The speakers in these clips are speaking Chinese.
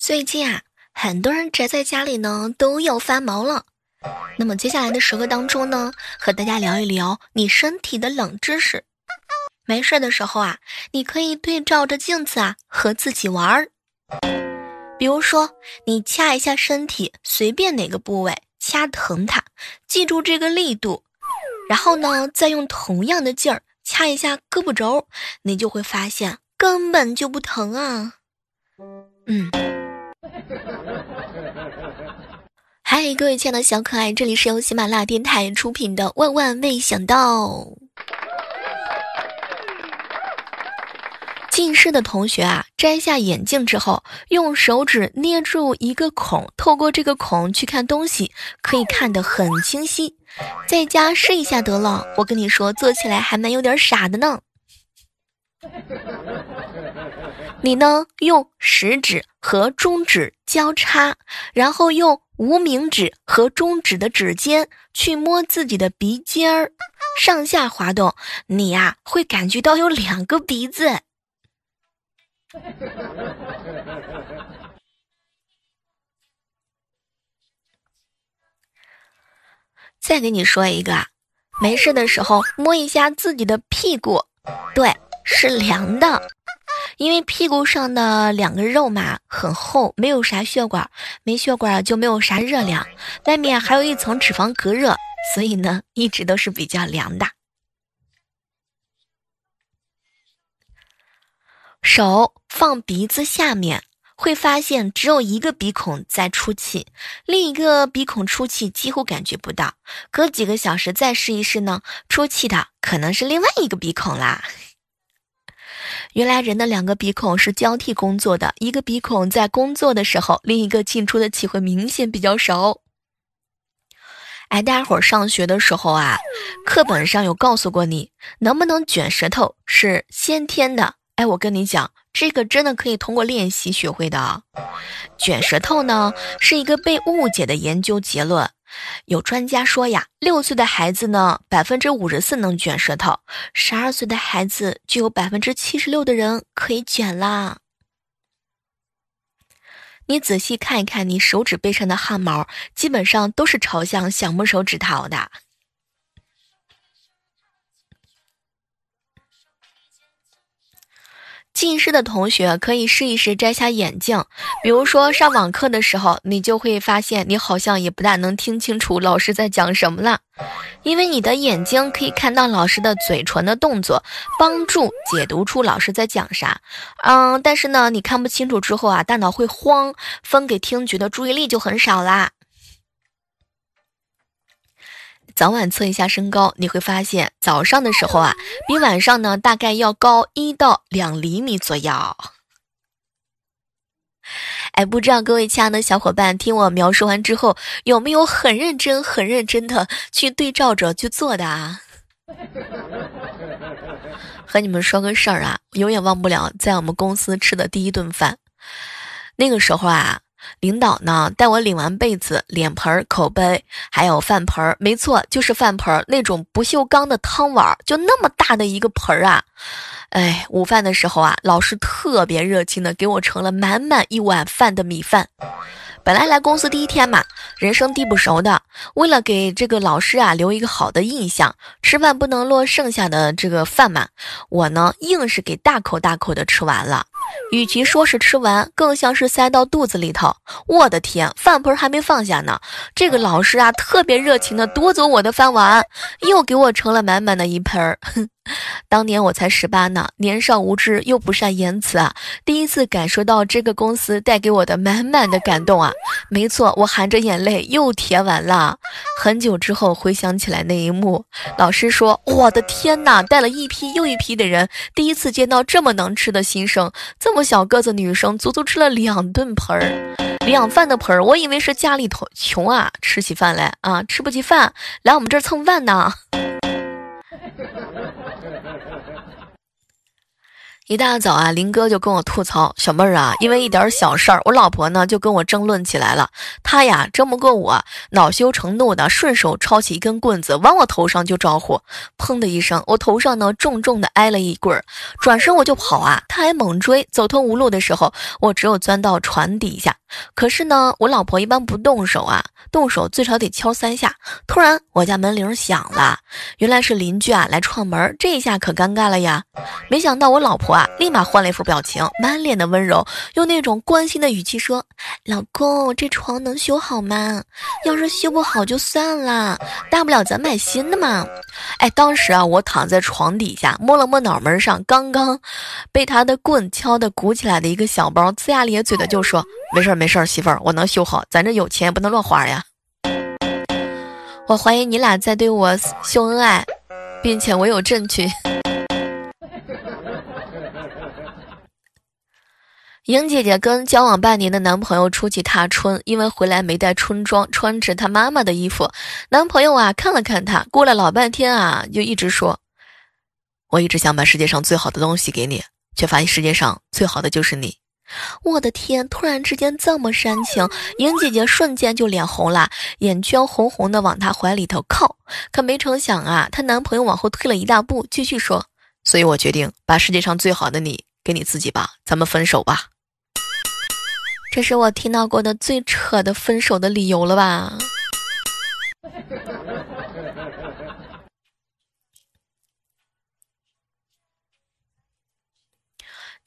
最近啊，很多人宅在家里呢，都要发毛了。那么接下来的时刻当中呢，和大家聊一聊你身体的冷知识。没事的时候啊，你可以对照着镜子啊，和自己玩儿。比如说，你掐一下身体随便哪个部位，掐疼它，记住这个力度，然后呢，再用同样的劲儿掐一下胳膊肘，你就会发现根本就不疼啊。嗯。嗨，各位亲爱的小可爱，这里是由喜马拉雅电台出品的《万万没想到》。近视的同学啊，摘下眼镜之后，用手指捏住一个孔，透过这个孔去看东西，可以看得很清晰。在家试一下得了，我跟你说，做起来还蛮有点傻的呢。你呢？用食指和中指交叉，然后用无名指和中指的指尖去摸自己的鼻尖儿，上下滑动，你呀会感觉到有两个鼻子。再给你说一个，没事的时候摸一下自己的屁股，对，是凉的。因为屁股上的两个肉嘛很厚，没有啥血管，没血管就没有啥热量，外面还有一层脂肪隔热，所以呢一直都是比较凉的。手放鼻子下面，会发现只有一个鼻孔在出气，另一个鼻孔出气几乎感觉不到。隔几个小时再试一试呢，出气的可能是另外一个鼻孔啦。原来人的两个鼻孔是交替工作的，一个鼻孔在工作的时候，另一个进出的气会明显比较少。哎，大家伙上学的时候啊，课本上有告诉过你，能不能卷舌头是先天的。哎，我跟你讲，这个真的可以通过练习学会的。卷舌头呢，是一个被误解的研究结论。有专家说呀，六岁的孩子呢，百分之五十四能卷舌头；十二岁的孩子就有百分之七十六的人可以卷啦。你仔细看一看，你手指背上的汗毛，基本上都是朝向小拇手指头的。近视的同学可以试一试摘下眼镜，比如说上网课的时候，你就会发现你好像也不大能听清楚老师在讲什么了，因为你的眼睛可以看到老师的嘴唇的动作，帮助解读出老师在讲啥。嗯，但是呢，你看不清楚之后啊，大脑会慌，分给听觉的注意力就很少啦。早晚测一下身高，你会发现早上的时候啊，比晚上呢大概要高一到两厘米左右。哎，不知道各位亲爱的小伙伴，听我描述完之后，有没有很认真、很认真的去对照着去做的啊？和你们说个事儿啊，永远忘不了在我们公司吃的第一顿饭，那个时候啊。领导呢，带我领完被子、脸盆、口杯，还有饭盆儿，没错，就是饭盆儿那种不锈钢的汤碗，就那么大的一个盆儿啊！哎，午饭的时候啊，老师特别热情的给我盛了满满一碗饭的米饭。本来来公司第一天嘛，人生地不熟的，为了给这个老师啊留一个好的印象，吃饭不能落剩下的这个饭嘛，我呢硬是给大口大口的吃完了。与其说是吃完，更像是塞到肚子里头。我的天，饭盆还没放下呢，这个老师啊，特别热情的夺走我的饭碗，又给我盛了满满的一盆儿。当年我才十八呢，年少无知又不善言辞啊，第一次感受到这个公司带给我的满满的感动啊。没错，我含着眼泪又填完了。很久之后回想起来那一幕，老师说：“我的天哪，带了一批又一批的人，第一次见到这么能吃的新生。”这么小个子女生，足足吃了两顿盆儿，两饭的盆儿。我以为是家里头穷啊，吃起饭来啊，吃不起饭，来我们这儿蹭饭呢。一大早啊，林哥就跟我吐槽：“小妹儿啊，因为一点小事儿，我老婆呢就跟我争论起来了。她呀争不过我，恼羞成怒的顺手抄起一根棍子往我头上就招呼。砰的一声，我头上呢重重的挨了一棍儿，转身我就跑啊，他还猛追。走投无路的时候，我只有钻到床底下。可是呢，我老婆一般不动手啊，动手最少得敲三下。突然，我家门铃响了，原来是邻居啊来串门，这一下可尴尬了呀。没想到我老婆啊。”立马换了一副表情，满脸的温柔，用那种关心的语气说：“老公，这床能修好吗？要是修不好就算了，大不了咱买新的嘛。”哎，当时啊，我躺在床底下，摸了摸脑门上刚刚被他的棍敲的鼓起来的一个小包，龇牙咧嘴的就说：“没事儿没事儿，媳妇儿，我能修好，咱这有钱也不能乱花呀。”我怀疑你俩在对我秀恩爱，并且我有证据。莹姐姐跟交往半年的男朋友出去踏春，因为回来没带春装，穿着她妈妈的衣服。男朋友啊看了看她，过了老半天啊，就一直说：“我一直想把世界上最好的东西给你，却发现世界上最好的就是你。”我的天！突然之间这么煽情，莹姐姐瞬间就脸红了，眼圈红红的往他怀里头靠。可没成想啊，她男朋友往后退了一大步，继续说：“所以我决定把世界上最好的你给你自己吧，咱们分手吧。”这是我听到过的最扯的分手的理由了吧？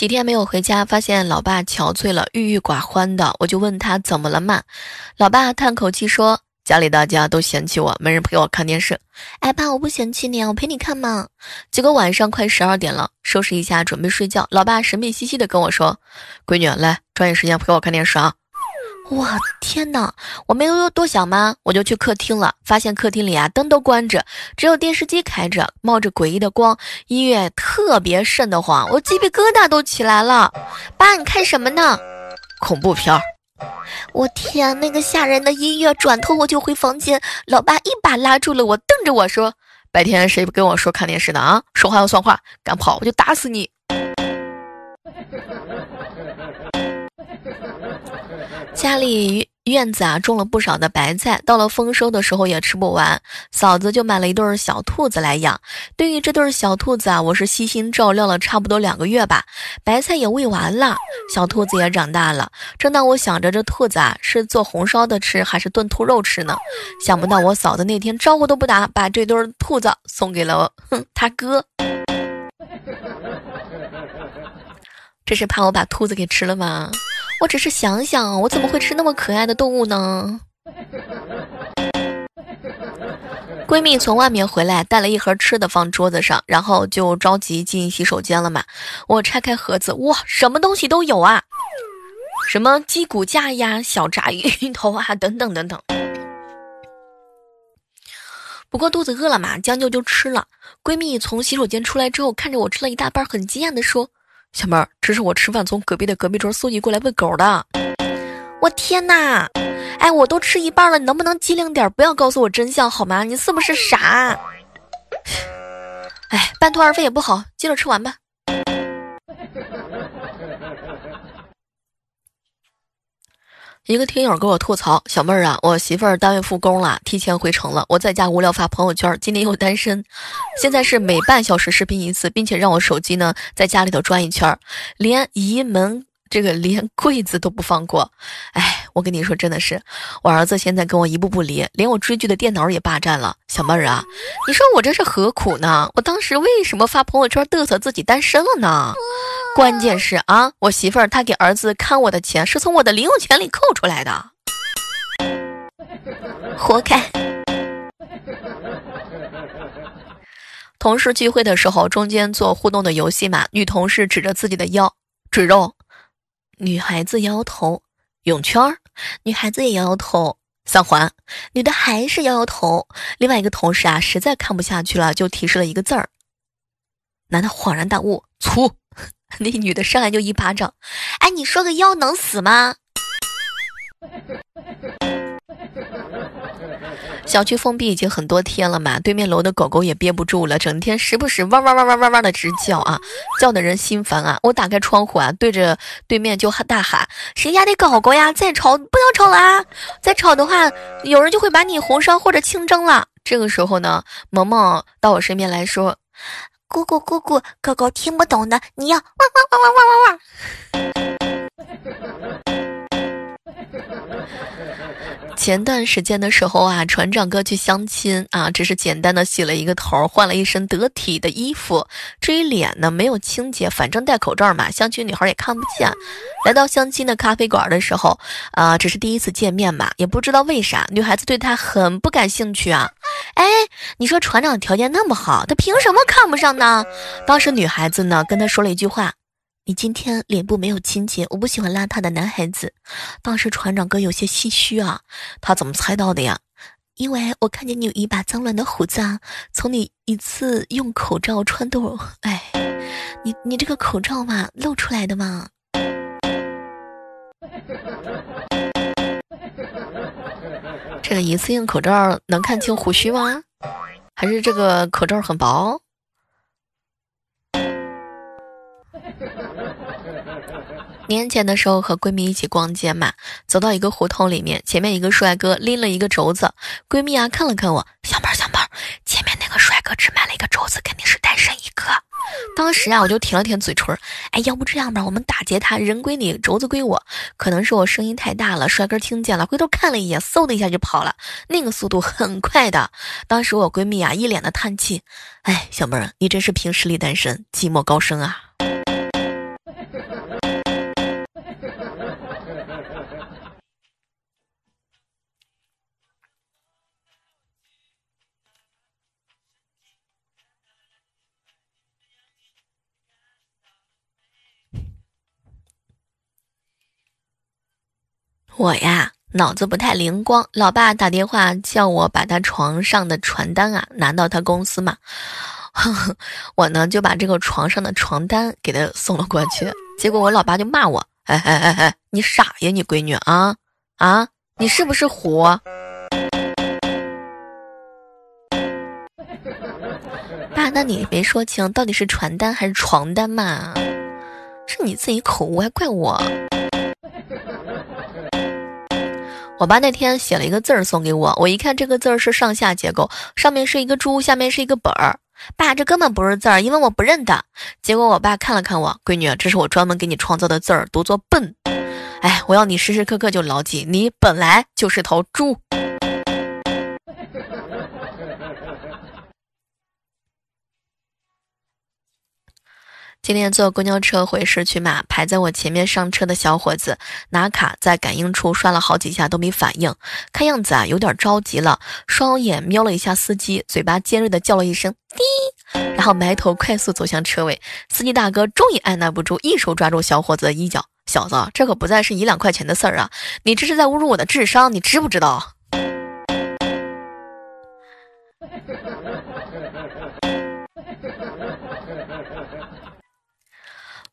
几天没有回家，发现老爸憔悴了，郁郁寡欢的，我就问他怎么了嘛？老爸叹口气说。家里大家都嫌弃我，没人陪我看电视。哎，爸，我不嫌弃你啊，我陪你看嘛。结果晚上快十二点了，收拾一下准备睡觉。老爸神秘兮兮的跟我说：“闺女，来抓紧时间陪我看电视啊！”哇，天哪！我没有多想吗，我就去客厅了。发现客厅里啊灯都关着，只有电视机开着，冒着诡异的光，音乐特别瘆得慌，我鸡皮疙瘩都起来了。爸，你看什么呢？恐怖片。我天，那个吓人的音乐，转头我就回房间。老爸一把拉住了我，瞪着我说：“白天谁不跟我说看电视的啊？说话要算话，敢跑我就打死你！”家里。院子啊，种了不少的白菜，到了丰收的时候也吃不完，嫂子就买了一对小兔子来养。对于这对小兔子啊，我是悉心照料了差不多两个月吧，白菜也喂完了，小兔子也长大了。正当我想着这兔子啊是做红烧的吃，还是炖兔肉吃呢，想不到我嫂子那天招呼都不打，把这对兔子送给了哼 他哥。这是怕我把兔子给吃了吗？我只是想想，我怎么会吃那么可爱的动物呢？闺蜜从外面回来，带了一盒吃的放桌子上，然后就着急进洗手间了嘛。我拆开盒子，哇，什么东西都有啊，什么鸡骨架呀、小炸鱼头啊，等等等等。不过肚子饿了嘛，将就就吃了。闺蜜从洗手间出来之后，看着我吃了一大半，很惊讶的说。小妹儿，这是我吃饭从隔壁的隔壁桌送你过来喂狗的。我天哪！哎，我都吃一半了，你能不能机灵点，不要告诉我真相好吗？你是不是傻？哎，半途而废也不好，接着吃完吧。一个听友给我吐槽：“小妹儿啊，我媳妇儿单位复工了，提前回城了。我在家无聊发朋友圈，今天又单身，现在是每半小时视频一次，并且让我手机呢在家里头转一圈，连移门这个连柜子都不放过。哎，我跟你说，真的是，我儿子现在跟我一步步离，连我追剧的电脑也霸占了。小妹儿啊，你说我这是何苦呢？我当时为什么发朋友圈嘚瑟自己单身了呢？”关键是啊，我媳妇儿她给儿子看我的钱是从我的零用钱里扣出来的，活该。同事聚会的时候，中间做互动的游戏嘛，女同事指着自己的腰指肉，女孩子摇摇头；泳圈，女孩子也摇摇头；三环，女的还是摇摇头。另外一个同事啊，实在看不下去了，就提示了一个字儿。男的恍然大悟，粗。那女的上来就一巴掌，哎，你说个腰能死吗？小区封闭已经很多天了嘛，对面楼的狗狗也憋不住了，整天时不时汪汪汪汪汪汪的直叫啊，叫的人心烦啊。我打开窗户啊，对着对面就喊大喊：“谁家的狗狗呀？再吵不要吵了啊！再吵的话，有人就会把你红烧或者清蒸了。”这个时候呢，萌萌到我身边来说：“姑姑姑姑，狗狗听不懂的，你要汪汪汪汪汪汪汪。” 前段时间的时候啊，船长哥去相亲啊，只是简单的洗了一个头，换了一身得体的衣服。至于脸呢，没有清洁，反正戴口罩嘛，相亲女孩也看不见。来到相亲的咖啡馆的时候，啊，只是第一次见面嘛，也不知道为啥女孩子对他很不感兴趣啊。哎，你说船长条件那么好，他凭什么看不上呢？当时女孩子呢跟他说了一句话。你今天脸部没有清洁，我不喜欢邋遢的男孩子。当时船长哥有些唏嘘啊，他怎么猜到的呀？因为我看见你有一把脏乱的胡子啊，从你一次用口罩穿透，哎，你你这个口罩嘛，露出来的嘛。这个一次性口罩能看清胡须吗？还是这个口罩很薄？年前的时候和闺蜜一起逛街嘛，走到一个胡同里面，前面一个帅哥拎了一个轴子，闺蜜啊看了看我，小妹儿小，前面那个帅哥只买了一个肘子，肯定是单身一个。当时啊我就舔了舔嘴唇，哎，要不这样吧，我们打劫他，人归你，肘子归我。可能是我声音太大了，帅哥听见了，回头看了一眼，嗖的一下就跑了，那个速度很快的。当时我闺蜜啊一脸的叹气，哎，小妹儿，你真是凭实力单身，寂寞高升啊。我呀，脑子不太灵光。老爸打电话叫我把他床上的传单啊拿到他公司嘛，我呢就把这个床上的床单给他送了过去。结果我老爸就骂我：“哎哎哎哎，你傻呀，你闺女啊啊，你是不是虎？”爸，那你没说清到底是传单还是床单嘛？是你自己口误，还怪我。我爸那天写了一个字儿送给我，我一看这个字儿是上下结构，上面是一个猪，下面是一个本儿。爸，这根本不是字儿，因为我不认得。结果我爸看了看我，闺女，这是我专门给你创造的字儿，读作笨。哎，我要你时时刻刻就牢记，你本来就是头猪。今天坐公交车回市区嘛，排在我前面上车的小伙子拿卡在感应处刷了好几下都没反应，看样子啊有点着急了，双眼瞄了一下司机，嘴巴尖锐的叫了一声“滴”，然后埋头快速走向车位。司机大哥终于按捺不住，一手抓住小伙子的衣角：“小子，这可不再是一两块钱的事儿啊，你这是在侮辱我的智商，你知不知道？”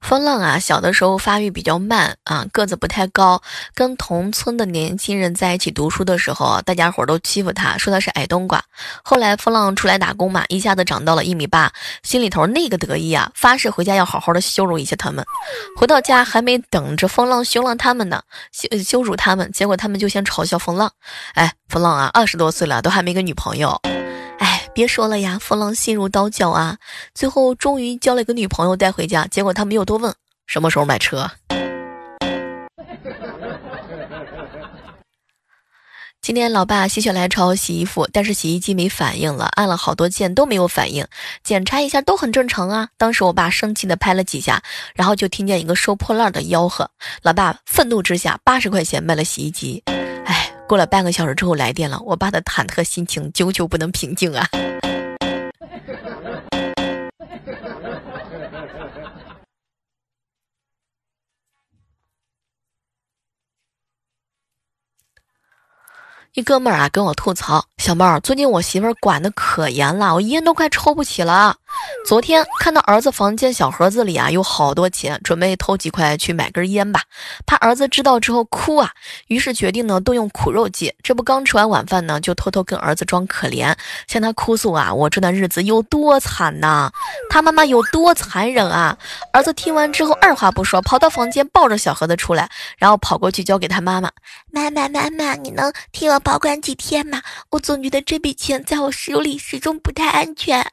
风浪啊，小的时候发育比较慢啊，个子不太高。跟同村的年轻人在一起读书的时候，大家伙都欺负他，说他是矮冬瓜。后来风浪出来打工嘛，一下子长到了一米八，心里头那个得意啊，发誓回家要好好的羞辱一下他们。回到家还没等着风浪羞浪他们呢，羞羞辱他们，结果他们就先嘲笑风浪。哎，风浪啊，二十多岁了都还没个女朋友。哎别说了呀，风浪心如刀绞啊！最后终于交了一个女朋友带回家，结果他没有多问什么时候买车。今天老爸心血来潮洗衣服，但是洗衣机没反应了，按了好多键都没有反应，检查一下都很正常啊。当时我爸生气的拍了几下，然后就听见一个收破烂的吆喝，老爸愤怒之下八十块钱卖了洗衣机。过了半个小时之后来电了，我爸的忐忑心情久久不能平静啊！一哥们儿啊跟我吐槽：“小妹儿，最近我媳妇儿管的可严了，我烟都快抽不起了。”昨天看到儿子房间小盒子里啊有好多钱，准备偷几块去买根烟吧，怕儿子知道之后哭啊，于是决定呢动用苦肉计。这不刚吃完晚饭呢，就偷偷跟儿子装可怜，向他哭诉啊，我这段日子有多惨呐，他妈妈有多残忍啊。儿子听完之后，二话不说，跑到房间抱着小盒子出来，然后跑过去交给他妈妈。妈妈妈妈，你能替我保管几天吗？我总觉得这笔钱在我手里始终不太安全。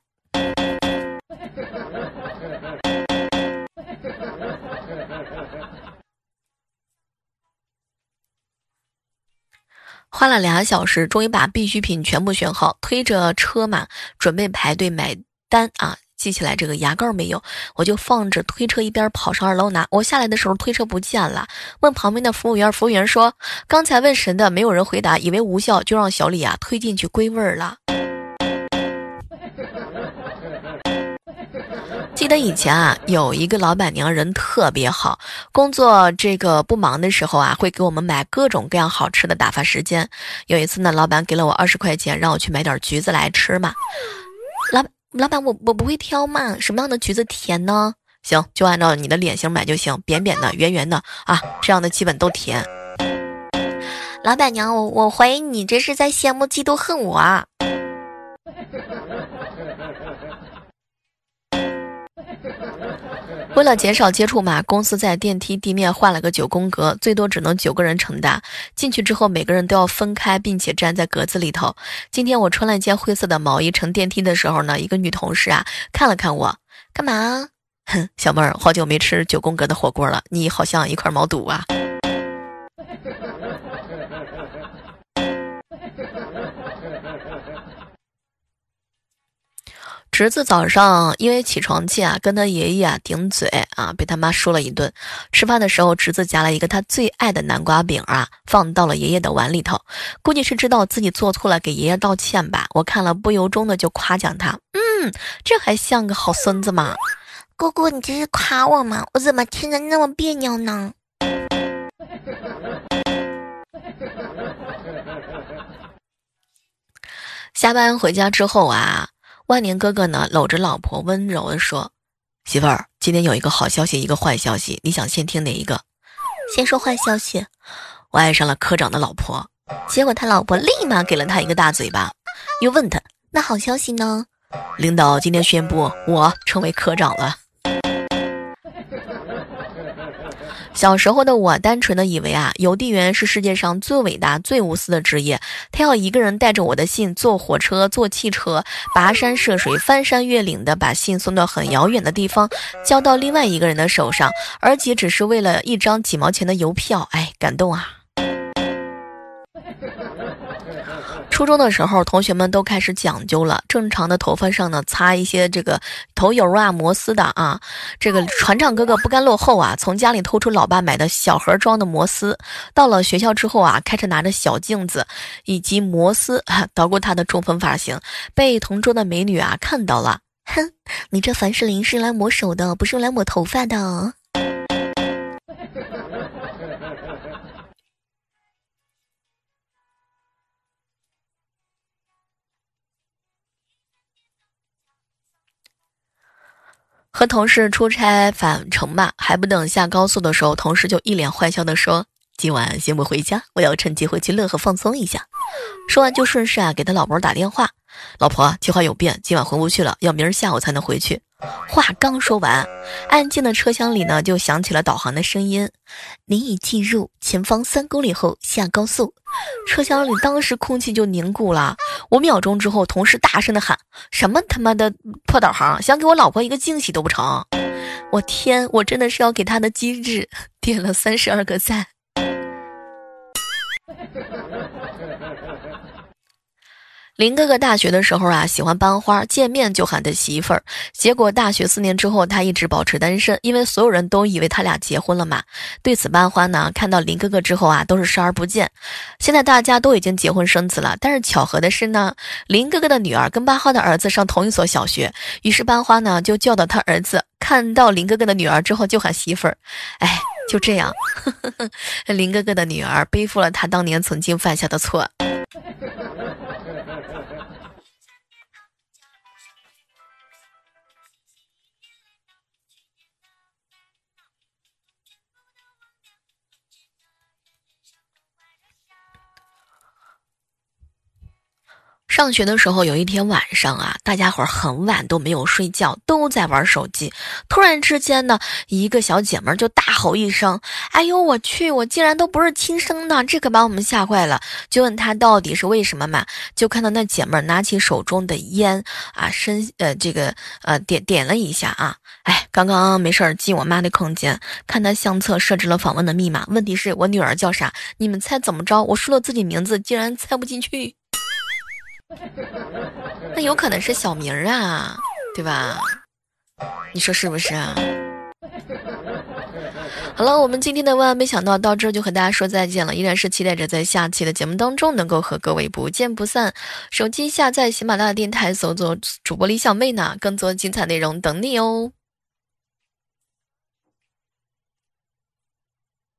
花了俩小时，终于把必需品全部选好，推着车嘛，准备排队买单啊！记起来这个牙膏没有，我就放着推车一边跑上二楼拿。我下来的时候推车不见了，问旁边的服务员，服务员说刚才问神的没有人回答，以为无效，就让小李啊推进去归位了。记得以前啊，有一个老板娘人特别好，工作这个不忙的时候啊，会给我们买各种各样好吃的打发时间。有一次呢，老板给了我二十块钱，让我去买点橘子来吃嘛。老老板，我我不会挑嘛，什么样的橘子甜呢？行，就按照你的脸型买就行，扁扁的、圆圆的啊，这样的基本都甜。老板娘，我我怀疑你这是在羡慕、嫉妒、恨我啊。为了减少接触嘛，公司在电梯地面换了个九宫格，最多只能九个人承担。进去之后，每个人都要分开，并且站在格子里头。今天我穿了一件灰色的毛衣，乘电梯的时候呢，一个女同事啊看了看我，干嘛？哼，小妹儿，好久没吃九宫格的火锅了，你好像一块毛肚啊。侄子早上因为起床气啊，跟他爷爷啊顶嘴啊，被他妈说了一顿。吃饭的时候，侄子夹了一个他最爱的南瓜饼啊，放到了爷爷的碗里头，估计是知道自己做错了，给爷爷道歉吧。我看了，不由衷的就夸奖他，嗯，这还像个好孙子吗？姑姑，你这是夸我吗？我怎么听着那么别扭呢？下班回家之后啊。万年哥哥呢，搂着老婆温柔地说：“媳妇儿，今天有一个好消息，一个坏消息，你想先听哪一个？先说坏消息。我爱上了科长的老婆。结果他老婆立马给了他一个大嘴巴，又问他：那好消息呢？领导今天宣布我成为科长了。”小时候的我，单纯的以为啊，邮递员是世界上最伟大、最无私的职业。他要一个人带着我的信，坐火车、坐汽车，跋山涉水、翻山越岭的把信送到很遥远的地方，交到另外一个人的手上，而且只是为了一张几毛钱的邮票。哎，感动啊！初中的时候，同学们都开始讲究了。正常的头发上呢，擦一些这个头油啊、摩丝的啊。这个船长哥哥不甘落后啊，从家里偷出老爸买的小盒装的摩丝。到了学校之后啊，开始拿着小镜子以及摩丝捣鼓他的中分发型，被同桌的美女啊看到了。哼，你这凡士林是用来抹手的，不是用来抹头发的。和同事出差返程吧，还不等下高速的时候，同事就一脸坏笑的说：“今晚先不回家，我要趁机会去乐呵放松一下。”说完就顺势啊给他老婆打电话：“老婆，计划有变，今晚回不去了，要明儿下午才能回去。”话刚说完，安静的车厢里呢，就响起了导航的声音：“您已进入前方三公里后下高速。”车厢里当时空气就凝固了。五秒钟之后，同事大声的喊：“什么他妈的破导航！想给我老婆一个惊喜都不成！”我天，我真的是要给他的机智点了三十二个赞。林哥哥大学的时候啊，喜欢班花，见面就喊他媳妇儿。结果大学四年之后，他一直保持单身，因为所有人都以为他俩结婚了嘛。对此，班花呢看到林哥哥之后啊，都是视而不见。现在大家都已经结婚生子了，但是巧合的是呢，林哥哥的女儿跟班花的儿子上同一所小学，于是班花呢就教导他儿子，看到林哥哥的女儿之后就喊媳妇儿。哎，就这样，林哥哥的女儿背负了他当年曾经犯下的错。上学的时候，有一天晚上啊，大家伙儿很晚都没有睡觉，都在玩手机。突然之间呢，一个小姐妹就大吼一声：“哎呦我去！我竟然都不是亲生的！”这可把我们吓坏了，就问她到底是为什么嘛？就看到那姐妹拿起手中的烟啊，深呃这个呃点点了一下啊，哎，刚刚没事儿进我妈的空间，看她相册设置了访问的密码，问题是我女儿叫啥？你们猜怎么着？我输了自己名字，竟然猜不进去。那有可能是小名儿啊，对吧？你说是不是啊？好了，我们今天的万万没想到到这儿就和大家说再见了，依然是期待着在下期的节目当中能够和各位不见不散。手机下载喜马拉雅电台，搜索主播李小妹呢，更多精彩内容等你哦。